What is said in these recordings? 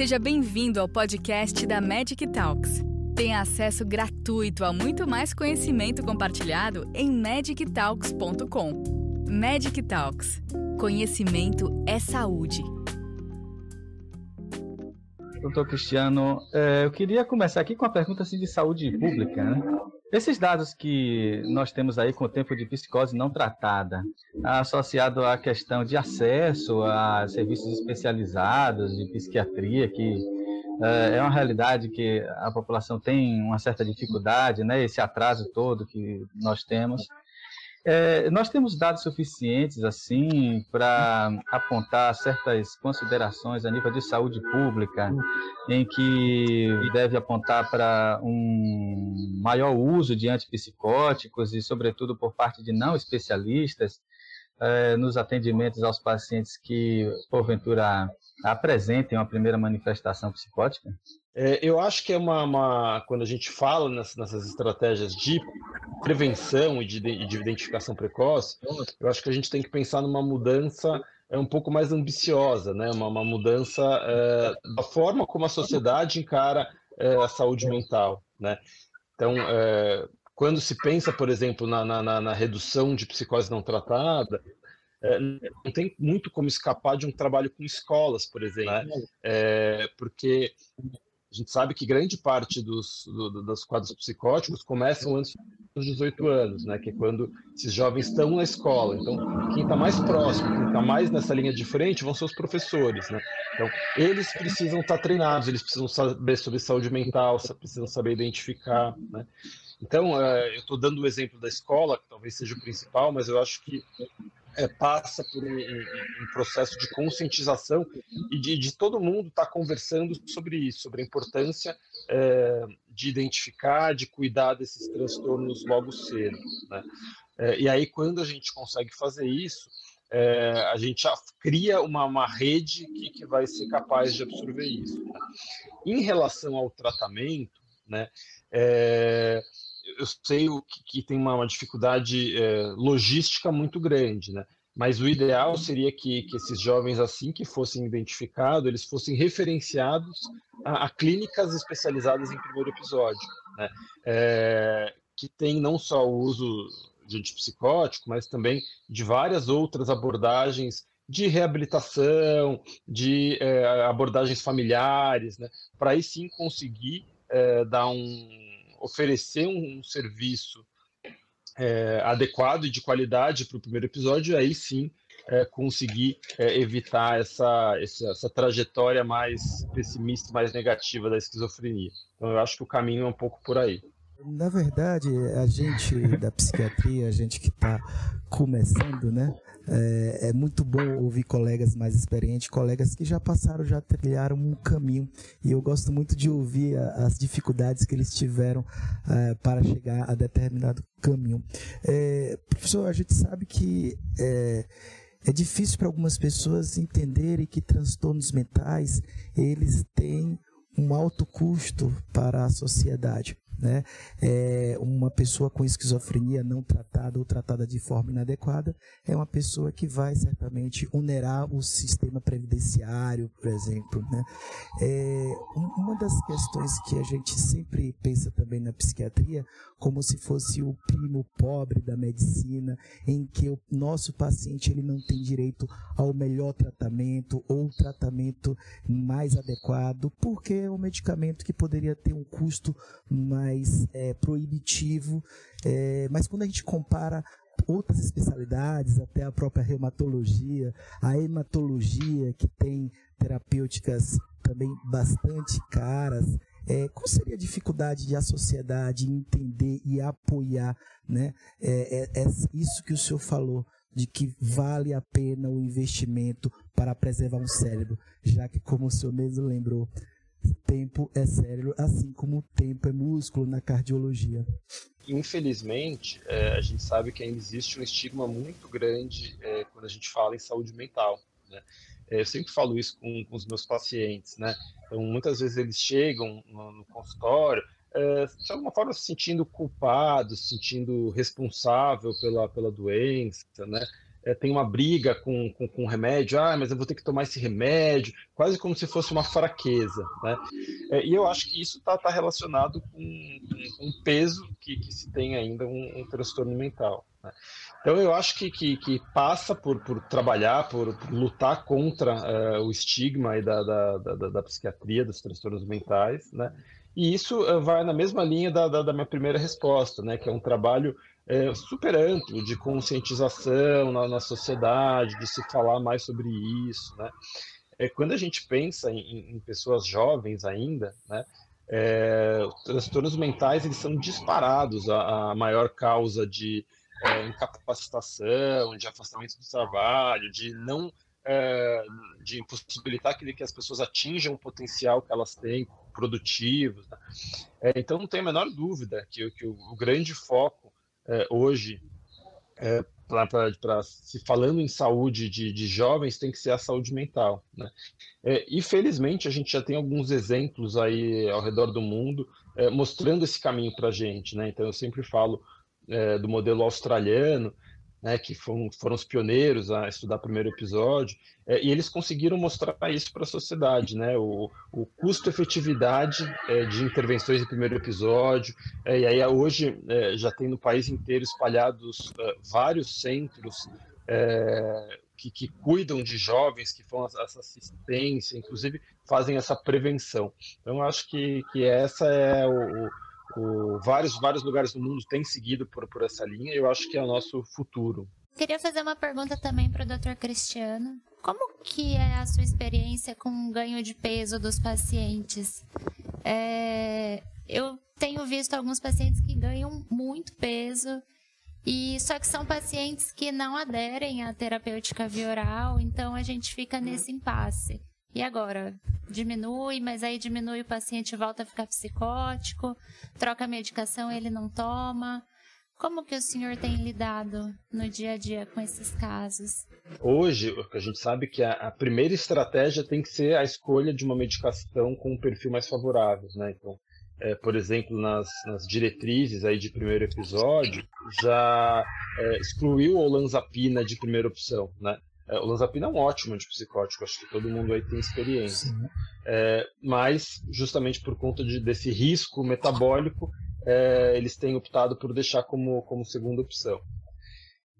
Seja bem-vindo ao podcast da Magic Talks. Tenha acesso gratuito a muito mais conhecimento compartilhado em magictalks.com. Magic Talks. Conhecimento é saúde. Doutor Cristiano, é, eu queria começar aqui com uma pergunta assim, de saúde pública. Né? Esses dados que nós temos aí com o tempo de psicose não tratada, associado à questão de acesso a serviços especializados de psiquiatria, que é, é uma realidade que a população tem uma certa dificuldade, né, esse atraso todo que nós temos. É, nós temos dados suficientes assim para apontar certas considerações a nível de saúde pública, em que deve apontar para um maior uso de antipsicóticos e, sobretudo, por parte de não especialistas é, nos atendimentos aos pacientes que, porventura, apresentem uma primeira manifestação psicótica? É, eu acho que é uma, uma, Quando a gente fala nessas, nessas estratégias de prevenção e de, de, identificação precoce, eu acho que a gente tem que pensar numa mudança é um pouco mais ambiciosa, né? uma, uma mudança é, da forma como a sociedade encara é, a saúde mental. Né? Então, é, quando se pensa, por exemplo, na, na, na redução de psicose não tratada, é, não tem muito como escapar de um trabalho com escolas, por exemplo, né? é, porque a gente sabe que grande parte dos, do, dos quadros psicóticos começam antes dos 18 anos, né? Que é quando esses jovens estão na escola. Então, quem está mais próximo, quem está mais nessa linha de frente, vão ser os professores, né? Então, eles precisam estar tá treinados, eles precisam saber sobre saúde mental, precisam saber identificar, né? Então, é, eu estou dando o exemplo da escola, que talvez seja o principal, mas eu acho que é, passa por um, um, processo de conscientização e de, de todo mundo estar tá conversando sobre isso, sobre a importância é, de identificar, de cuidar desses transtornos logo cedo. Né? É, e aí, quando a gente consegue fazer isso, é, a gente cria uma, uma rede que, que vai ser capaz de absorver isso. Né? Em relação ao tratamento, né, é, eu sei que, que tem uma, uma dificuldade é, logística muito grande, né? Mas o ideal seria que, que esses jovens, assim que fossem identificados, eles fossem referenciados a, a clínicas especializadas em primeiro episódio, né? É, que tem não só o uso de antipsicótico, mas também de várias outras abordagens de reabilitação, de é, abordagens familiares, né? Para aí sim conseguir é, dar um oferecer um, serviço é, adequado e de qualidade para o primeiro episódio, aí sim é, conseguir é, evitar essa, essa, essa, trajetória mais pessimista, mais negativa da esquizofrenia. Então, eu acho que o caminho é um pouco por aí. Na verdade, a gente da psiquiatria, a gente que está começando, né? É, é, muito bom ouvir colegas mais experientes, colegas que já passaram, já trilharam um caminho. E eu gosto muito de ouvir a, as dificuldades que eles tiveram é, para chegar a determinado caminho. É, professor, a gente sabe que é, é difícil para algumas pessoas entenderem que transtornos mentais eles têm um alto custo para a sociedade né? É uma pessoa com esquizofrenia não tratada ou tratada de forma inadequada é uma pessoa que vai certamente onerar o sistema previdenciário, por exemplo, né? É, uma das questões que a gente sempre pensa também na psiquiatria como se fosse o primo pobre da medicina, em que o nosso paciente ele não tem direito ao melhor tratamento ou tratamento mais adequado, porque é um medicamento que poderia ter um custo mais é, proibitivo. É, mas quando a gente compara outras especialidades, até a própria reumatologia, a hematologia, que tem terapêuticas também bastante caras, é, qual seria a dificuldade de a sociedade entender e apoiar né, é, é, é, isso que o senhor falou, de que vale a pena o investimento para preservar um cérebro, já que, como o senhor mesmo lembrou, tempo é cérebro, assim como tempo é músculo na cardiologia. Infelizmente, é, a gente sabe que ainda existe um estigma muito grande é, quando a gente fala em saúde mental. Né? É, eu sempre falo isso com, com, os meus pacientes, né? Então, muitas vezes eles chegam no, no consultório, é, de alguma forma se sentindo culpado, se sentindo responsável pela, pela doença, né? É, tem uma briga com, com, com remédio, ah, mas eu vou ter que tomar esse remédio, quase como se fosse uma fraqueza. Né? É, e eu acho que isso está tá relacionado com, um peso que, que se tem ainda um, um transtorno mental. Né? Então eu acho que, que, que passa por, por trabalhar, por, por lutar contra uh, o estigma da, da, da, da, psiquiatria, dos transtornos mentais, né? E isso uh, vai na mesma linha da, da, da, minha primeira resposta, né? Que é um trabalho uh, super amplo de conscientização na, na, sociedade, de se falar mais sobre isso, né? É, quando a gente pensa em, em pessoas jovens ainda, né? É, transtornos mentais eles são disparados a, a maior causa de é, incapacitação, de afastamento do trabalho, de não é, de impossibilitar que, que as pessoas atinjam o potencial que elas têm produtivo. Né? É, então não tem a menor dúvida que, que o, o grande foco é, hoje é, para se falando em saúde de, de, jovens tem que ser a saúde mental, né? É, e felizmente a gente já tem alguns exemplos aí ao redor do mundo é, mostrando esse caminho para a gente, né? Então eu sempre falo é, do modelo australiano, né, que foram, foram, os pioneiros a estudar o primeiro episódio, é, e eles conseguiram mostrar isso para a sociedade, né, o, o custo-efetividade é, de intervenções em primeiro episódio, é, e aí hoje é, já tem no país inteiro espalhados é, vários centros que, que, cuidam de jovens, que fazem essa assistência, inclusive fazem essa prevenção. Então, acho que, que essa é o, vários, vários lugares do mundo têm seguido por, por essa linha e eu acho que é o nosso futuro. Queria fazer uma pergunta também para o Dr. Cristiano. Como que é a sua experiência com o ganho de peso dos pacientes? É, eu tenho visto alguns pacientes que ganham muito peso e só que são pacientes que não aderem à terapêutica via oral, então a gente fica nesse impasse. E agora? Diminui, mas aí diminui o paciente volta a ficar psicótico, troca a medicação, ele não toma. Como que o senhor tem lidado no dia a dia com esses casos? Hoje, a gente sabe que a, primeira estratégia tem que ser a escolha de uma medicação com um perfil mais favorável, né? Então, é, por exemplo, nas, nas, diretrizes aí de primeiro episódio, já é, excluiu o olanzapina de primeira opção, né? É, o Lanzapina é um ótimo antipsicótico, acho que todo mundo aí tem experiência. É, mas, justamente por conta de, desse risco metabólico, é, eles têm optado por deixar como, como segunda opção.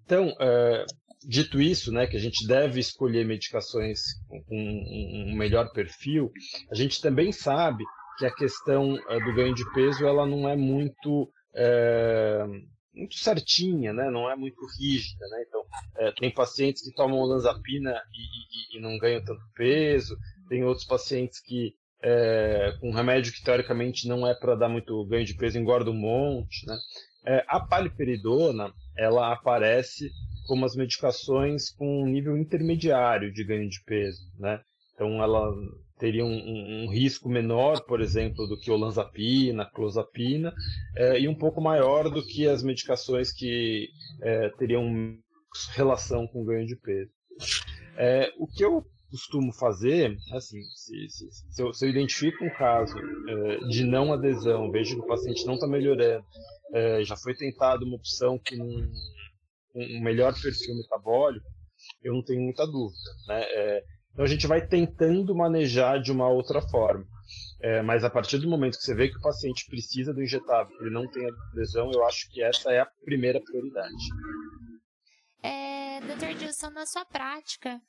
Então, é, dito isso, né, que a gente deve escolher medicações com um, um melhor perfil, a gente também sabe que a questão é, do ganho de peso ela não é muito é, muito certinha, né? não é muito rígida. Né? Então, é, tem pacientes que tomam olanzapina e, e, e, não ganham tanto peso, tem outros pacientes que, é, com remédio que teoricamente não é para dar muito ganho de peso, engorda um monte. Né? É, a paliperidona, ela aparece como as medicações com um nível intermediário de ganho de peso. Né? Então, ela teria um, um, um, risco menor, por exemplo, do que olanzapina, clozapina, é, e um pouco maior do que as medicações que é, teriam relação com ganho de peso. É, o que eu costumo fazer, assim, se, se, se, eu, se eu, identifico um caso é, de não adesão, vejo que o paciente não está melhorando, é, já foi tentado uma opção com um, um melhor perfil metabólico, eu não tenho muita dúvida. Né? Então a gente vai tentando manejar de uma outra forma. É, mas a partir do momento que você vê que o paciente precisa do injetável, ele não tem lesão, eu acho que essa é a primeira prioridade. É, Dr. Dilson, na sua prática,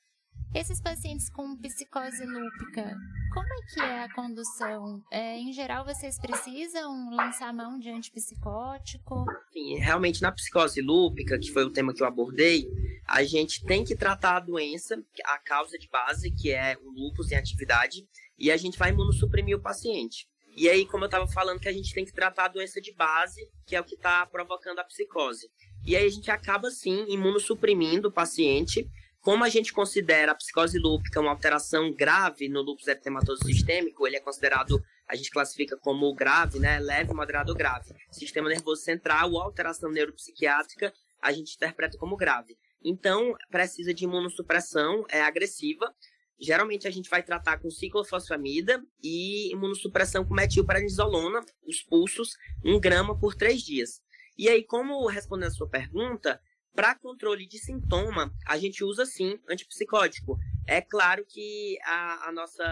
esses pacientes com psicose lúpica, como é que é a condução? É, em geral, vocês precisam lançar mão de antipsicótico? Sim, realmente na psicose lúpica, que foi o tema que eu abordei, a gente tem que tratar a doença, a causa de base, que é o lúpus em atividade, e a gente vai imunossuprimir o paciente. E aí, como eu estava falando, que a gente tem que tratar a doença de base, que é o que está provocando a psicose. E aí a gente acaba, sim, imunossuprimindo o paciente, como a gente considera a psicose lúpica uma alteração grave no lúpus eritematoso sistêmico, ele é considerado, a gente classifica como grave, né, leve, moderado ou grave. Sistema nervoso central ou alteração neuropsiquiátrica, a gente interpreta como grave. Então, precisa de imunossupressão é agressiva. Geralmente a gente vai tratar com ciclofosfamida e imunossupressão com metilprednisolona, os pulsos, um grama por três dias. E aí, como respondendo a sua pergunta, para controle de sintoma, a gente usa sim antipsicótico. É claro que a, a, nossa,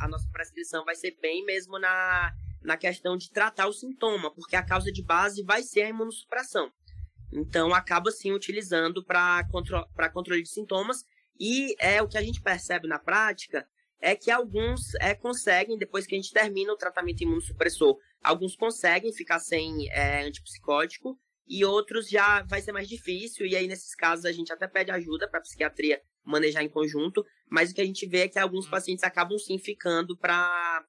a nossa prescrição vai ser bem mesmo na, na questão de tratar o sintoma, porque a causa de base vai ser a imunossupressão. Então, acaba sim utilizando para contro controle de sintomas, e é o que a gente percebe na prática é que alguns é, conseguem, depois que a gente termina o tratamento imunossupressor, alguns conseguem ficar sem é, antipsicótico e outros já vai ser mais difícil. E aí, nesses casos, a gente até pede ajuda para a psiquiatria manejar em conjunto, mas o que a gente vê é que alguns pacientes acabam sim ficando para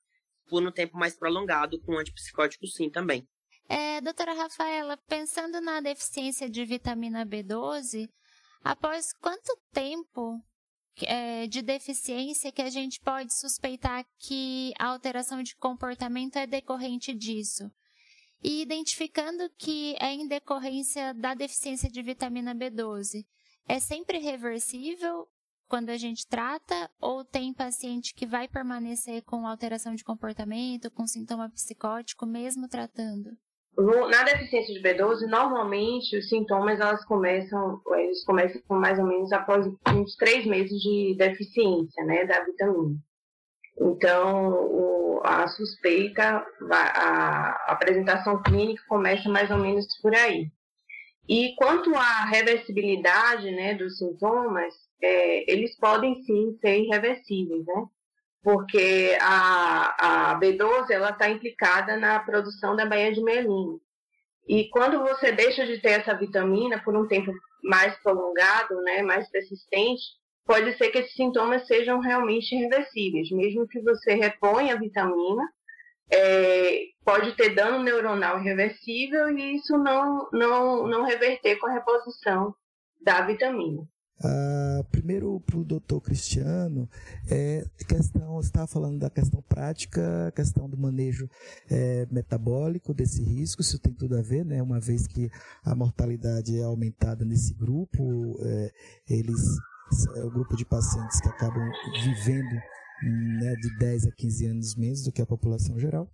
por um tempo mais prolongado com antipsicótico sim também. É, doutora Rafaela, pensando na deficiência de vitamina B12, após quanto tempo é, de deficiência que a gente pode suspeitar que a alteração de comportamento é decorrente disso? E identificando que é em decorrência da deficiência de vitamina B12, é sempre reversível quando a gente trata ou tem paciente que vai permanecer com alteração de comportamento, com sintoma psicótico, mesmo tratando? Na deficiência de B12, normalmente os sintomas elas começam, eles começam mais ou menos após uns três meses de deficiência, né, da vitamina. Então, o, a suspeita, a, apresentação clínica começa mais ou menos por aí. E quanto à reversibilidade né, dos sintomas, é, eles podem sim ser irreversíveis, né? Porque a, a B12 ela está implicada na produção da baía de melina. E quando você deixa de ter essa vitamina por um tempo mais prolongado, né, mais persistente, pode ser que esses sintomas sejam realmente irreversíveis. Mesmo que você reponha a vitamina, é, pode ter dano neuronal irreversível e isso não, não, não reverter com a reposição da vitamina. Uh, primeiro para o doutor Cristiano, é, questão, você estava falando da questão prática, questão do manejo é, metabólico desse risco, isso tem tudo a ver, né? uma vez que a mortalidade é aumentada nesse grupo, é, eles é o grupo de pacientes que acabam vivendo né, de 10 a 15 anos menos do que a população geral.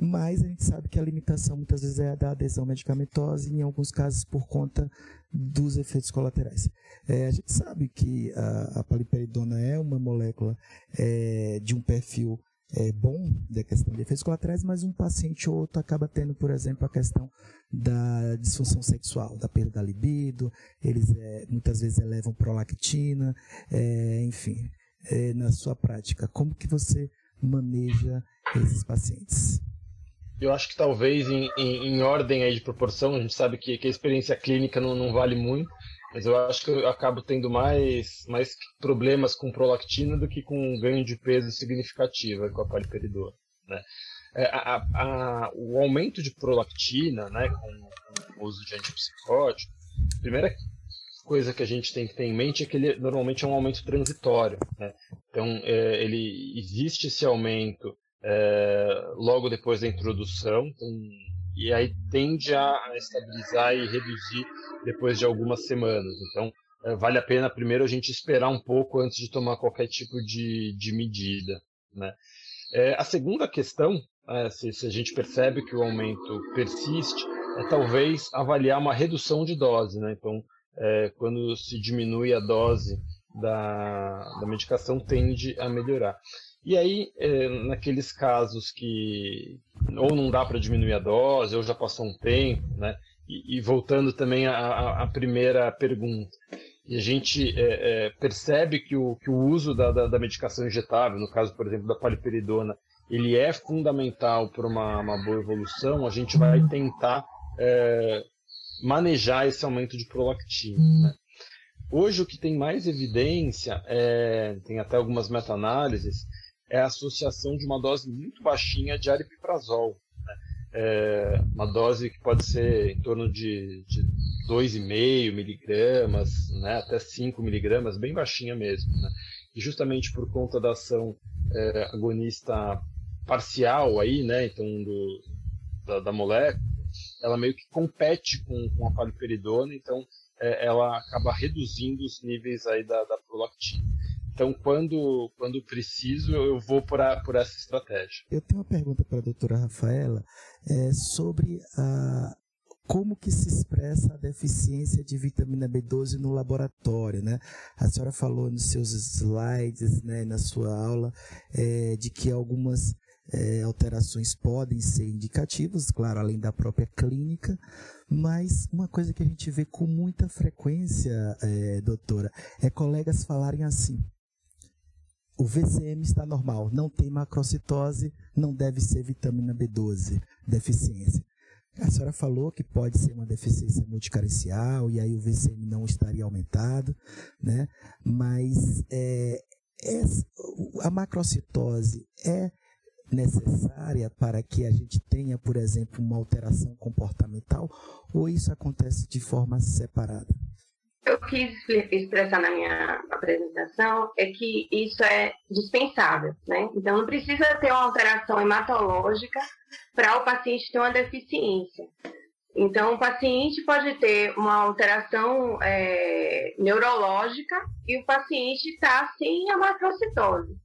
Mas a gente sabe que a limitação muitas vezes é a da adesão medicamentosa e em alguns casos por conta dos efeitos colaterais. É, a gente sabe que a, a paliperidona é uma molécula é, de um perfil é, bom da questão de efeitos colaterais, mas um paciente ou outro acaba tendo, por exemplo, a questão da disfunção sexual, da perda da libido, eles é, muitas vezes elevam prolactina, é, enfim, é, na sua prática, como que você maneja esses pacientes? Eu acho que talvez em, em, em ordem aí de proporção, a gente sabe que, que a experiência clínica não, não vale muito, mas eu acho que eu acabo tendo mais, mais problemas com prolactina do que com um ganho de peso significativo com a paliperidona. Né? É, a, a, o aumento de prolactina né, com, com o uso de antipsicótico, a primeira coisa que a gente tem que ter em mente é que ele normalmente é um aumento transitório. Né? Então, é, ele existe esse aumento é, logo depois da introdução, então, e aí tende a estabilizar e reduzir depois de algumas semanas. Então, é, vale a pena primeiro a gente esperar um pouco antes de tomar qualquer tipo de, de medida. Né? É, a segunda questão, é, se, se, a gente percebe que o aumento persiste, é talvez avaliar uma redução de dose. Né? Então, é, quando se diminui a dose da, da medicação, tende a melhorar. E aí, é, naqueles casos que ou não dá para diminuir a dose, ou já passou um tempo, né? E, e voltando também à, à, primeira pergunta, e a gente é, é, percebe que o, que o uso da, da, da, medicação injetável, no caso, por exemplo, da paliperidona, ele é fundamental para uma, uma boa evolução, a gente vai tentar é, manejar esse aumento de prolactina. Né? Hoje, o que tem mais evidência, é, tem até algumas meta-análises, é a associação de uma dose muito baixinha de aripiprazol. Né? É uma dose que pode ser em torno de, de 2,5 miligramas, né, até 5 miligramas, bem baixinha mesmo. Né? E justamente por conta da ação é, agonista parcial aí, né, então do, da, da, molécula, ela meio que compete com, com a paliperidona, então é, ela acaba reduzindo os níveis aí da, da prolactina. Então, quando, quando preciso, eu vou por, a, por essa estratégia. Eu tenho uma pergunta para a doutora Rafaela é, sobre a, como que se expressa a deficiência de vitamina B12 no laboratório, né? A senhora falou nos seus slides, né, na sua aula, é, de que algumas é, alterações podem ser indicativas, claro, além da própria clínica, mas uma coisa que a gente vê com muita frequência, é, doutora, é colegas falarem assim: o VCM está normal, não tem macrocitose, não deve ser vitamina B12, deficiência. A senhora falou que pode ser uma deficiência multicarencial e aí o VCM não estaria aumentado, né? Mas é, é, a macrocitose é necessária para que a gente tenha, por exemplo, uma alteração comportamental ou isso acontece de forma separada? Eu quis expressar na minha apresentação é que isso é dispensável, né? Então não precisa ter uma alteração hematológica para o paciente ter uma deficiência. Então, o paciente pode ter uma alteração é, neurológica e o paciente está sem a macrocitose.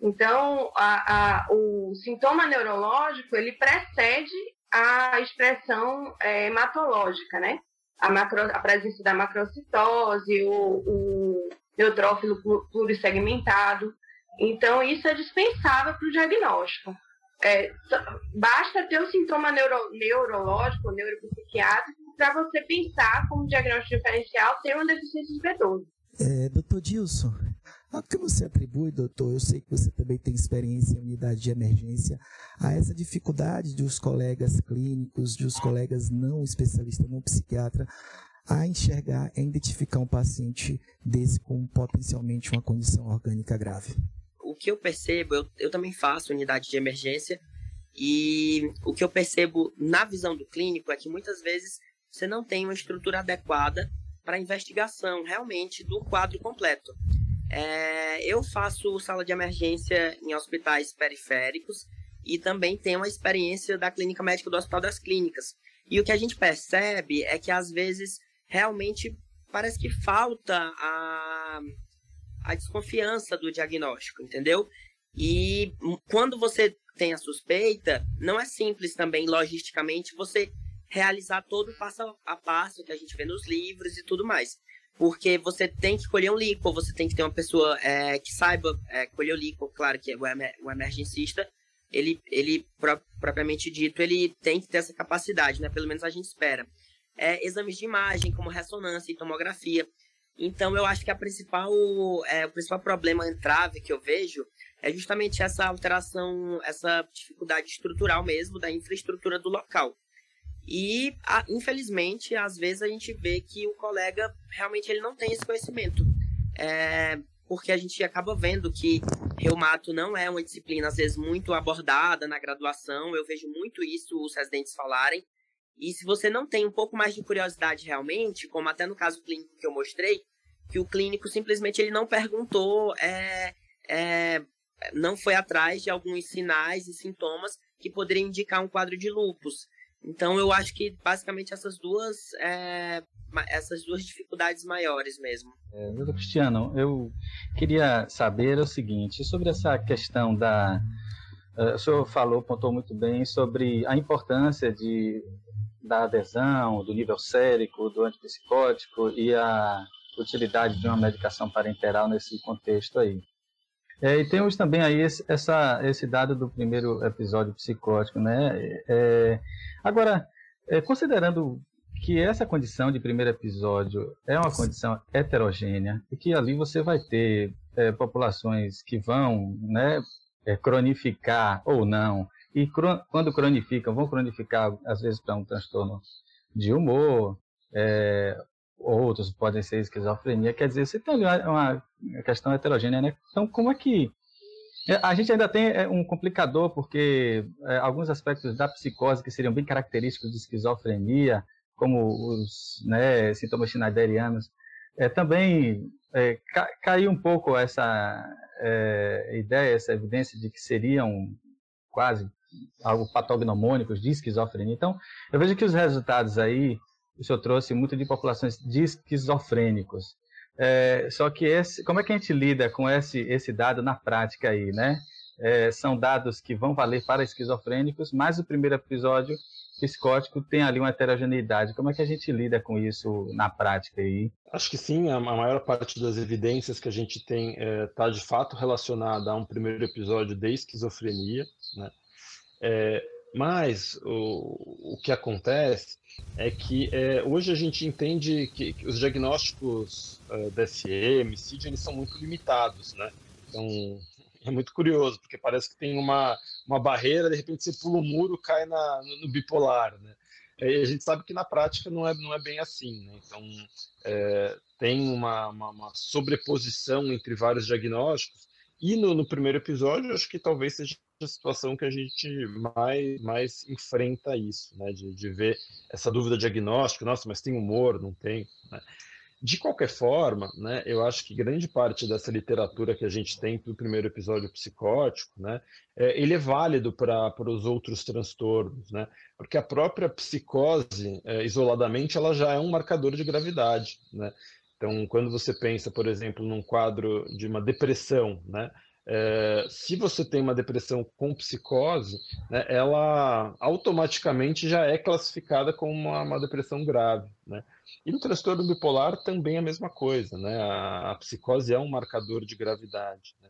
Então, a, a, o sintoma neurológico, ele precede a expressão é, hematológica, né? A, macro, a presença da macrocitose, o, o neutrófilo plurissegmentado. Então, isso é dispensável para o diagnóstico. É, basta ter o sintoma neuro, neurológico, neuropsiquiátrico, para você pensar como diagnóstico diferencial ter uma deficiência de B12. É, doutor Dilson, a que você atribui, doutor, eu sei que você também tem experiência em unidade de emergência, a essa dificuldade dos colegas clínicos, dos colegas não especialistas, não psiquiatra, a enxergar, a identificar um paciente desse com potencialmente uma condição orgânica grave? O que eu percebo, eu, eu também faço unidade de emergência, e o que eu percebo na visão do clínico é que muitas vezes você não tem uma estrutura adequada para investigação realmente do quadro completo. É, eu faço sala de emergência em hospitais periféricos e também tenho uma experiência da clínica médica do Hospital das Clínicas. E o que a gente percebe é que às vezes realmente parece que falta a, a desconfiança do diagnóstico, entendeu? E quando você tem a suspeita, não é simples também logisticamente você realizar todo o passo a passo que a gente vê nos livros e tudo mais porque você tem que colher um líquido, você tem que ter uma pessoa é, que saiba é, colher o líquido, claro que o, emer o emergencista, ele, ele pro propriamente dito, ele tem que ter essa capacidade, né? Pelo menos a gente espera. É, exames de imagem, como ressonância e tomografia. Então, eu acho que a principal, é, o principal problema entrave que eu vejo é justamente essa alteração, essa dificuldade estrutural mesmo da infraestrutura do local. E, infelizmente, às vezes a gente vê que o colega realmente ele não tem esse conhecimento. É, porque a gente acaba vendo que reumato não é uma disciplina, às vezes, muito abordada na graduação. Eu vejo muito isso os residentes falarem. E se você não tem um pouco mais de curiosidade realmente, como até no caso clínico que eu mostrei, que o clínico simplesmente ele não perguntou, é, é, não foi atrás de alguns sinais e sintomas que poderiam indicar um quadro de lupus. Então eu acho que basicamente essas duas é, essas duas dificuldades maiores mesmo. É, Cristiano, eu queria saber o seguinte sobre essa questão da uh, o senhor falou, pontuou muito bem sobre a importância de da adesão, do nível sérico, do antipsicótico e a utilidade de uma medicação parenteral nesse contexto aí. É, e temos também aí esse, essa, esse dado do primeiro episódio psicótico, né? É, agora, é, considerando que essa condição de primeiro episódio é uma condição heterogênea e que ali você vai ter é, populações que vão, né, é, cronificar ou não, e quando cronificam, vão cronificar às vezes para um transtorno de humor, é, outros podem ser esquizofrenia, quer dizer, você tem ali uma, questão heterogênea, né? Então, como é que. É, a gente ainda tem é, um complicador, porque é, alguns aspectos da psicose que seriam bem característicos de esquizofrenia, como os né, sintomas schneiderianos, é, também é, ca, caiu um pouco essa é, ideia, essa evidência de que seriam quase algo patognomônicos de esquizofrenia. Então, eu vejo que os resultados aí o senhor trouxe muito de populações de esquizofrênicos. É, só que esse, como é que a gente lida com esse, esse dado na prática aí, né? É, são dados que vão valer para esquizofrênicos, mas o primeiro episódio psicótico tem ali uma heterogeneidade. Como é que a gente lida com isso na prática aí? Acho que sim, a maior parte das evidências que a gente tem está é, tá de fato relacionada a um primeiro episódio de esquizofrenia, né? É, mas o, o que acontece é que é, hoje a gente entende que, que os diagnósticos uh, DSM, CID, eles são muito limitados, né? Então, é muito curioso, porque parece que tem uma, uma barreira, de repente você pula o um muro, cai na, no, no bipolar, né? E a gente sabe que na prática não é, não é bem assim, né? Então, é, tem uma, uma, uma, sobreposição entre vários diagnósticos, e no, no primeiro episódio, acho que talvez seja situação que a gente mais, mais enfrenta isso, né? De, de ver essa dúvida diagnóstica, nossa, mas tem humor, não tem, né? De qualquer forma, né, eu acho que grande parte dessa literatura que a gente tem para o primeiro episódio psicótico, né, é, ele é válido para os outros transtornos, né, porque a própria psicose, é, isoladamente, ela já é um marcador de gravidade. Né? Então, quando você pensa, por exemplo, num quadro de uma depressão, né, é, se você tem uma depressão com psicose, né, ela automaticamente já é classificada como uma, uma depressão grave. Né? E no transtorno bipolar também é a mesma coisa, né? A, a psicose é um marcador de gravidade. Né?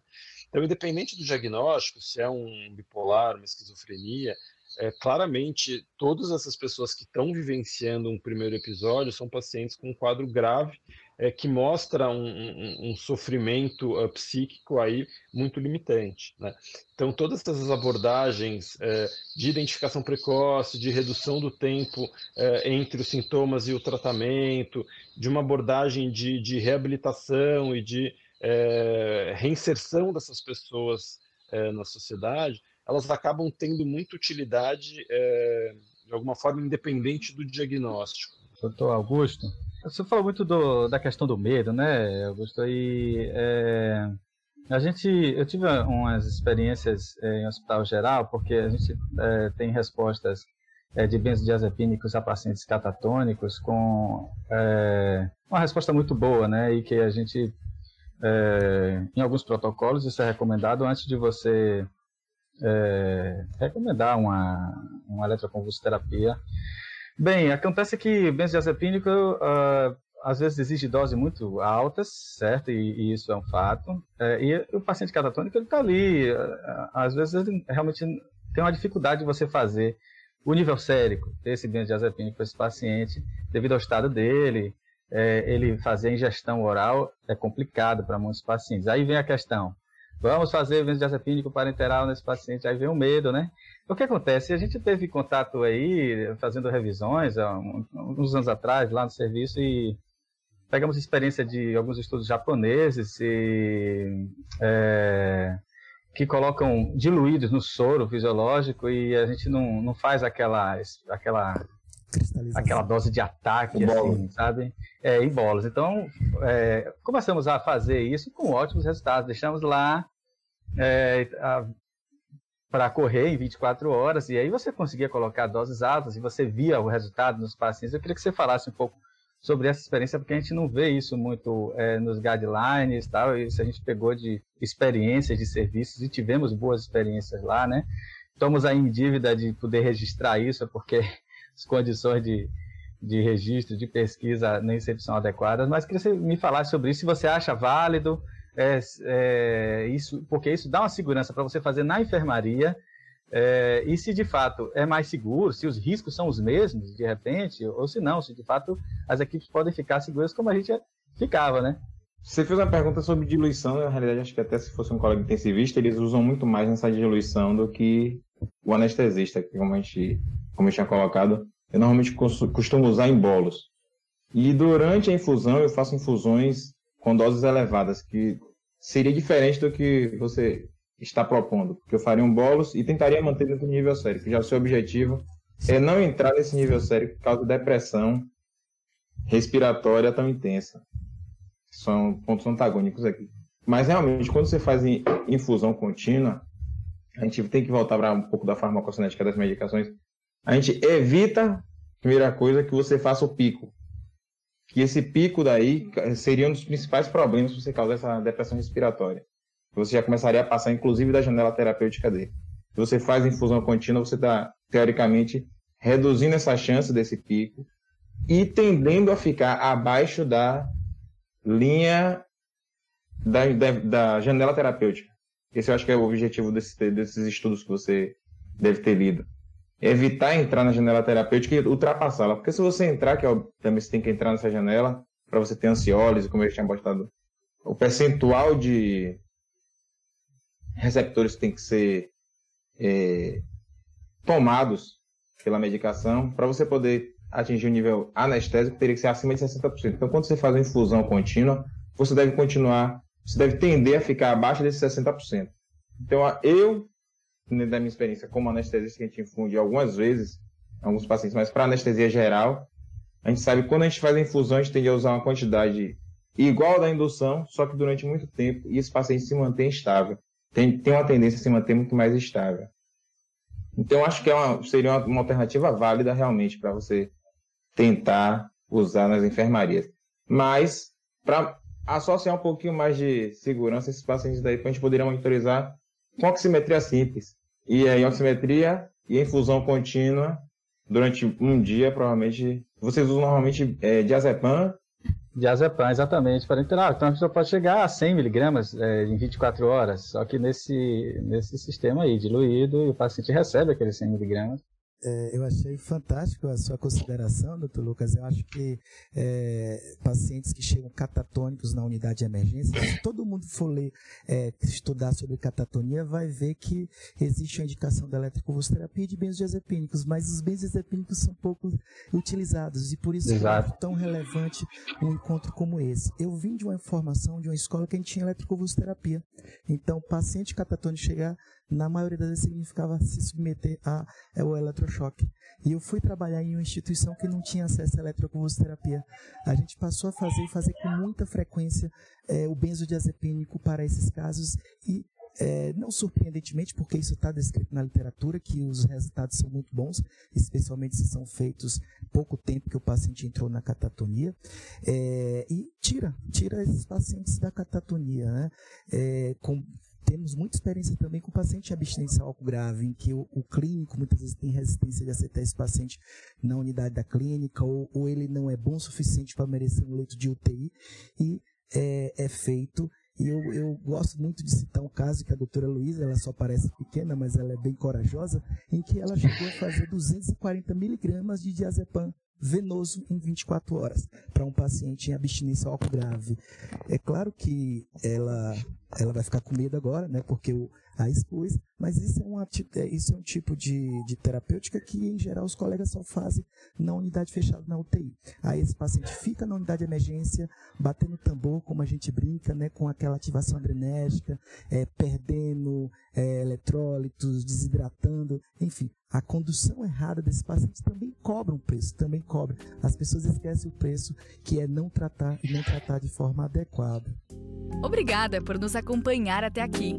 Então, independente do diagnóstico, se é um bipolar, uma esquizofrenia, é, claramente todas essas pessoas que estão vivenciando um primeiro episódio são pacientes com um quadro grave é, que mostra um, um, um sofrimento uh, psíquico aí muito limitante. Né? Então, todas essas abordagens é, de identificação precoce, de redução do tempo é, entre os sintomas e o tratamento, de uma abordagem de, de reabilitação e de é, reinserção dessas pessoas é, na sociedade, elas acabam tendo muita utilidade, é, de alguma forma, independente do diagnóstico. Doutor Augusto, você falou muito do, da questão do medo, né, Augusto? E é, a gente, eu tive umas experiências é, em hospital geral, porque a gente tem respostas de benzodiazepínicos a pacientes catatônicos com uma resposta muito boa, né? E que a gente, é, em alguns protocolos, isso é recomendado antes de você é, recomendar uma, uma eletroconvulsoterapia Bem, acontece que benzodiazepínico uh, às vezes exige doses muito altas, certo? E, e isso é um fato. É, e o paciente catatônico ele está ali, uh, às vezes ele realmente tem uma dificuldade de você fazer o nível sérico desse benzodiazepínico para esse paciente, devido ao estado dele. É, ele fazer ingestão oral é complicado para muitos pacientes. Aí vem a questão: vamos fazer benzodiazepínico parenteral nesse paciente? Aí vem o medo, né? O que acontece? A gente teve contato aí, fazendo revisões, há uns anos atrás, lá no serviço, e pegamos experiência de alguns estudos japoneses e, é, que colocam diluídos no soro fisiológico e a gente não, não faz aquela, aquela, aquela dose de ataque, assim, sabe? É, em bolas. Então, é, começamos a fazer isso com ótimos resultados. Deixamos lá é, para correr em 24 horas, e aí você conseguia colocar doses altas e você via o resultado nos pacientes. Eu queria que você falasse um pouco sobre essa experiência, porque a gente não vê isso muito é, nos guidelines tal, isso a gente pegou de experiências de serviços e tivemos boas experiências lá, né? Estamos aí em dívida de poder registrar isso, porque as condições de, de registro, de pesquisa nem sempre são adequadas, mas queria que você me falasse sobre isso, se você acha válido, é, é, isso, porque isso dá uma segurança para você fazer na enfermaria. É, e se de fato é mais seguro, se os riscos são os mesmos de repente, ou se não, se de fato as equipes podem ficar seguras como a gente ficava, né? Você fez uma pergunta sobre diluição, na realidade acho que até se fosse um colega intensivista, eles usam muito mais nessa diluição do que o anestesista, que como a gente, como eu tinha colocado, eu normalmente costumo usar em bolos. E durante a infusão eu faço infusões com doses elevadas, que seria diferente do que você está propondo, porque eu faria um bolos e tentaria manter dentro do nível sério, que já o seu objetivo é não entrar nesse nível sério por causa da depressão respiratória tão intensa. São pontos antagônicos aqui. Mas realmente, quando você faz infusão contínua, a gente tem que voltar para um pouco da farmacocinética das medicações. A gente evita, primeira coisa, que você faça o pico que esse pico daí seria um dos principais problemas para você causar essa depressão respiratória. Você já começaria a passar, inclusive, da janela terapêutica dele. Se você faz infusão contínua, você está, teoricamente, reduzindo essa chance desse pico e tendendo a ficar abaixo da linha da, da, da janela terapêutica. Esse eu acho que é o objetivo desse, desses estudos que você deve ter lido. Evitar entrar na janela terapêutica e ultrapassá-la. Porque se você entrar, que é também você tem que entrar nessa janela, para você ter ansiólise, como eu tinha postado, o percentual de receptores tem que ser é, tomados pela medicação para você poder atingir o nível anestésico teria que ser acima de 60%. Então, quando você faz uma infusão contínua, você deve continuar, você deve tender a ficar abaixo desses 60%. Então, eu, da minha experiência como anestesista, que a gente infunde algumas vezes, alguns pacientes, mas para anestesia geral, a gente sabe que quando a gente faz a infusão, a gente tende a usar uma quantidade igual da indução, só que durante muito tempo, e esse paciente se mantém estável. Tem, tem uma tendência a se manter muito mais estável. Então, acho que é uma, seria uma, uma alternativa válida realmente para você tentar usar nas enfermarias. Mas, para associar um pouquinho mais de segurança esses pacientes daí, a gente poderia monitorizar com oximetria simples. E aí, oximetria e infusão contínua durante um dia, provavelmente. Vocês usam normalmente é, diazepam Diazepam, exatamente. Para entrar, então a pessoa pode chegar a 100 miligramas é, em 24 horas, só que nesse, nesse sistema aí, diluído, e o paciente recebe aqueles 100 miligramas. É, eu achei fantástico a sua consideração, doutor Lucas. Eu acho que é, pacientes que chegam catatônicos na unidade de emergência, se todo mundo for ler, é, estudar sobre catatonia, vai ver que existe a indicação da eletroconvulsoterapia de benzodiazepínicos, mas os benzodiazepínicos são pouco utilizados e por isso é tão relevante um encontro como esse. Eu vim de uma informação de uma escola que a gente tinha eletroconvulsoterapia. Então, o paciente catatônico chegar na maioria das vezes significava se submeter ao é, eletrochoque. E eu fui trabalhar em uma instituição que não tinha acesso à eletroconvulsoterapia. A gente passou a fazer e fazer com muita frequência é, o benzodiazepínico para esses casos e é, não surpreendentemente, porque isso está descrito na literatura, que os resultados são muito bons, especialmente se são feitos pouco tempo que o paciente entrou na catatonia, é, e tira, tira esses pacientes da catatonia, né? É, com temos muita experiência também com paciente de abstinência álcool grave, em que o, o, clínico muitas vezes tem resistência de aceitar esse paciente na unidade da clínica, ou, ou ele não é bom o suficiente para merecer um leito de UTI, e é, é feito e eu, eu, gosto muito de citar um caso que a doutora Luísa, ela só parece pequena, mas ela é bem corajosa, em que ela chegou a fazer 240 miligramas de diazepam venoso em 24 horas para um paciente em abstinência álcool grave. É claro que ela ela vai ficar com medo agora, né? Porque o, a expus, mas isso é, uma, é, isso é um tipo de, de terapêutica que, em geral, os colegas só fazem na unidade fechada na UTI. Aí esse paciente fica na unidade de emergência, batendo tambor, como a gente brinca, né? Com aquela ativação adrenérgica, é, perdendo é, eletrólitos, desidratando, enfim. A condução errada desses pacientes também cobra um preço, também cobra. As pessoas esquecem o preço, que é não tratar e não tratar de forma adequada. Obrigada por nos acompanhar até aqui.